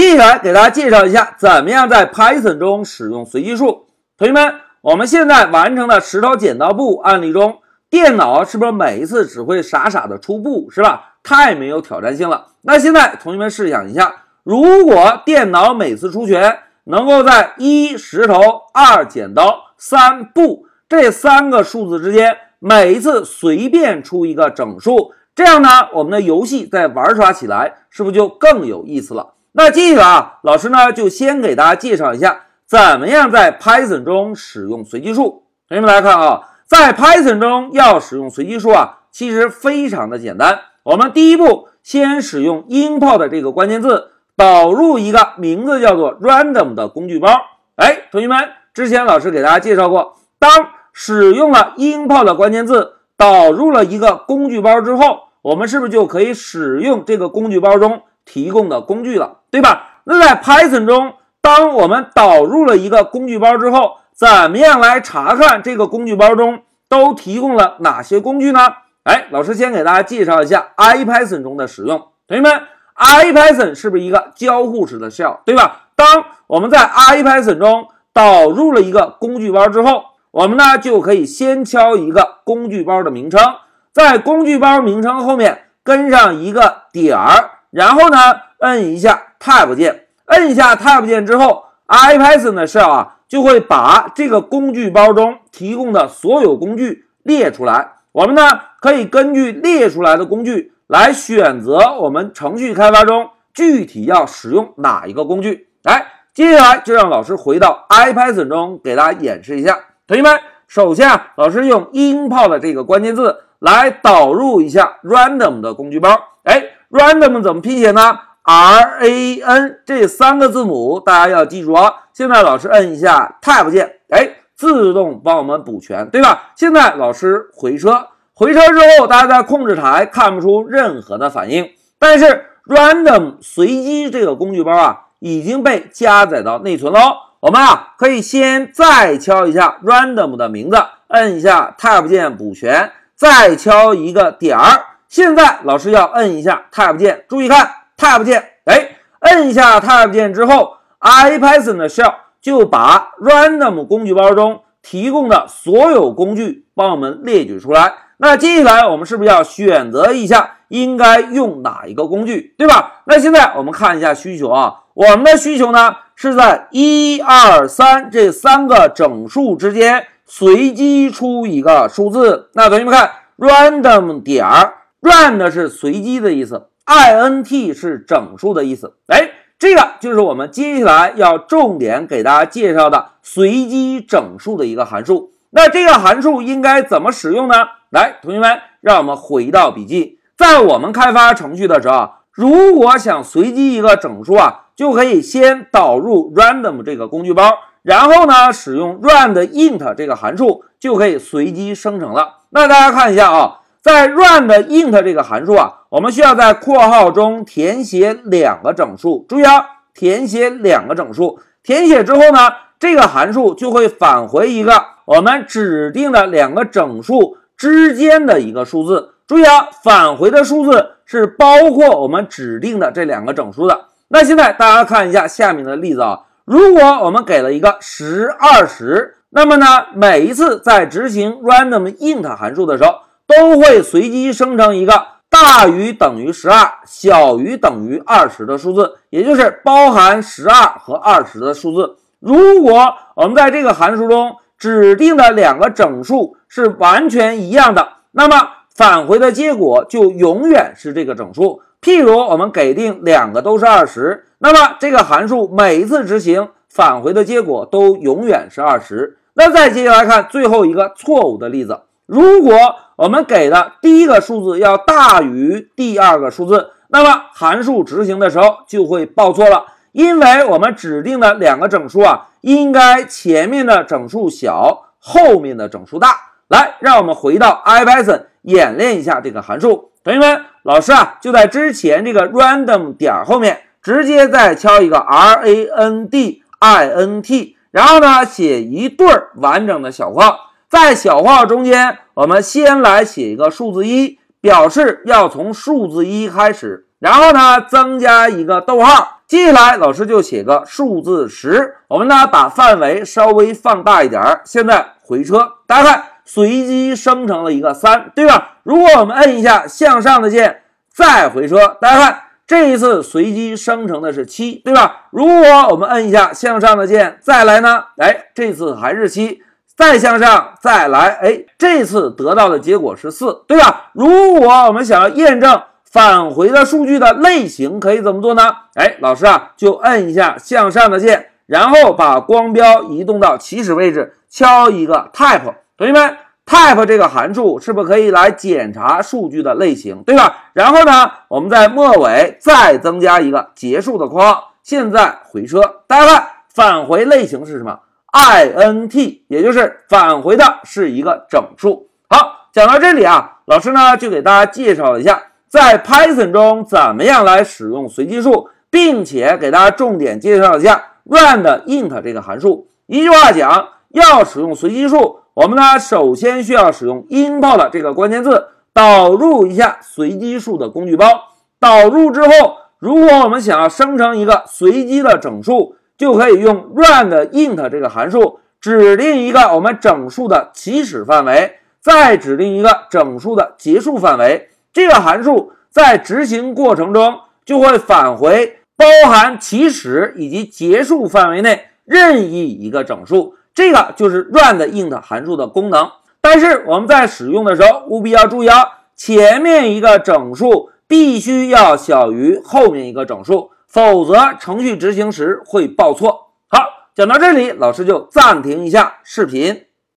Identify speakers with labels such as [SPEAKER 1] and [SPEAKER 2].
[SPEAKER 1] 接下来给大家介绍一下，怎么样在 Python 中使用随机数。同学们，我们现在完成的石头剪刀布案例中，电脑是不是每一次只会傻傻的出布，是吧？太没有挑战性了。那现在同学们试想一下，如果电脑每次出拳能够在一石头、二剪刀、三布这三个数字之间，每一次随便出一个整数，这样呢，我们的游戏在玩耍起来是不是就更有意思了？那接下来啊，老师呢就先给大家介绍一下，怎么样在 Python 中使用随机数。同学们来看啊，在 Python 中要使用随机数啊，其实非常的简单。我们第一步先使用 import 这个关键字，导入一个名字叫做 random 的工具包。哎，同学们，之前老师给大家介绍过，当使用了 import 关键字，导入了一个工具包之后，我们是不是就可以使用这个工具包中提供的工具了，对吧？那在 Python 中，当我们导入了一个工具包之后，怎么样来查看这个工具包中都提供了哪些工具呢？哎，老师先给大家介绍一下 IPython 中的使用。同学们，IPython 是不是一个交互式的 shell，对吧？当我们在 IPython 中导入了一个工具包之后，我们呢就可以先敲一个工具包的名称，在工具包名称后面跟上一个点儿，然后呢摁一下 Tab 键，摁一下 Tab 键之后，IPython 的 shell 啊就会把这个工具包中提供的所有工具列出来。我们呢可以根据列出来的工具来选择我们程序开发中具体要使用哪一个工具。来，接下来就让老师回到 IPython 中给大家演示一下。同学们，首先啊，老师用 import 这个关键字来导入一下 random 的工具包。哎，random 怎么拼写呢？R A N 这三个字母大家要记住啊。现在老师摁一下 Tab 键，哎，自动帮我们补全，对吧？现在老师回车，回车之后，大家在控制台看不出任何的反应，但是 random 随机这个工具包啊已经被加载到内存喽。我们啊，可以先再敲一下 random 的名字，摁一下 tab 键补全，再敲一个点儿。现在老师要摁一下 tab 键，注意看 tab 键，哎，摁一下 tab 键之后，IPython 的 shell 就把 random 工具包中提供的所有工具帮我们列举出来。那接下来我们是不是要选择一下应该用哪一个工具，对吧？那现在我们看一下需求啊，我们的需求呢？是在一二三这三个整数之间随机出一个数字。那同学们看，random 点儿 rand 是随机的意思，int 是整数的意思。哎，这个就是我们接下来要重点给大家介绍的随机整数的一个函数。那这个函数应该怎么使用呢？来，同学们，让我们回到笔记，在我们开发程序的时候，如果想随机一个整数啊。就可以先导入 random 这个工具包，然后呢，使用 randint 这个函数就可以随机生成了。那大家看一下啊，在 randint 这个函数啊，我们需要在括号中填写两个整数。注意啊，填写两个整数。填写之后呢，这个函数就会返回一个我们指定的两个整数之间的一个数字。注意啊，返回的数字是包括我们指定的这两个整数的。那现在大家看一下下面的例子啊，如果我们给了一个十二十，那么呢，每一次在执行 randomInt 函数的时候，都会随机生成一个大于等于十二、小于等于二十的数字，也就是包含十二和二十的数字。如果我们在这个函数中指定的两个整数是完全一样的，那么返回的结果就永远是这个整数。譬如我们给定两个都是二十，那么这个函数每一次执行返回的结果都永远是二十。那再接下来看最后一个错误的例子，如果我们给的第一个数字要大于第二个数字，那么函数执行的时候就会报错了，因为我们指定的两个整数啊，应该前面的整数小，后面的整数大。来，让我们回到 IPython 演练一下这个函数。同学们，老师啊，就在之前这个 random 点后面，直接再敲一个 r a n d i n t，然后呢，写一对完整的小括号，在小括号中间，我们先来写一个数字一，表示要从数字一开始，然后呢，增加一个逗号，接下来老师就写个数字十，我们呢把范围稍微放大一点儿。现在回车，大家看，随机生成了一个三，对吧？如果我们摁一下向上的键，再回车，大家看，这一次随机生成的是七，对吧？如果我们摁一下向上的键，再来呢？哎，这次还是七，再向上，再来，哎，这次得到的结果是四，对吧？如果我们想要验证。返回的数据的类型可以怎么做呢？哎，老师啊，就摁一下向上的键，然后把光标移动到起始位置，敲一个 type。同学们，type 这个函数是不是可以来检查数据的类型，对吧？然后呢，我们在末尾再增加一个结束的括号。现在回车，大家看返回类型是什么？int，也就是返回的是一个整数。好，讲到这里啊，老师呢就给大家介绍一下。在 Python 中怎么样来使用随机数，并且给大家重点介绍一下 rand_int 这个函数。一句话讲，要使用随机数，我们呢首先需要使用 import 这个关键字，导入一下随机数的工具包。导入之后，如果我们想要生成一个随机的整数，就可以用 rand_int 这个函数，指定一个我们整数的起始范围，再指定一个整数的结束范围。这个函数在执行过程中就会返回包含起始以及结束范围内任意一个整数，这个就是 rand_int 函数的功能。但是我们在使用的时候务必要注意啊，前面一个整数必须要小于后面一个整数，否则程序执行时会报错。好，讲到这里，老师就暂停一下视频。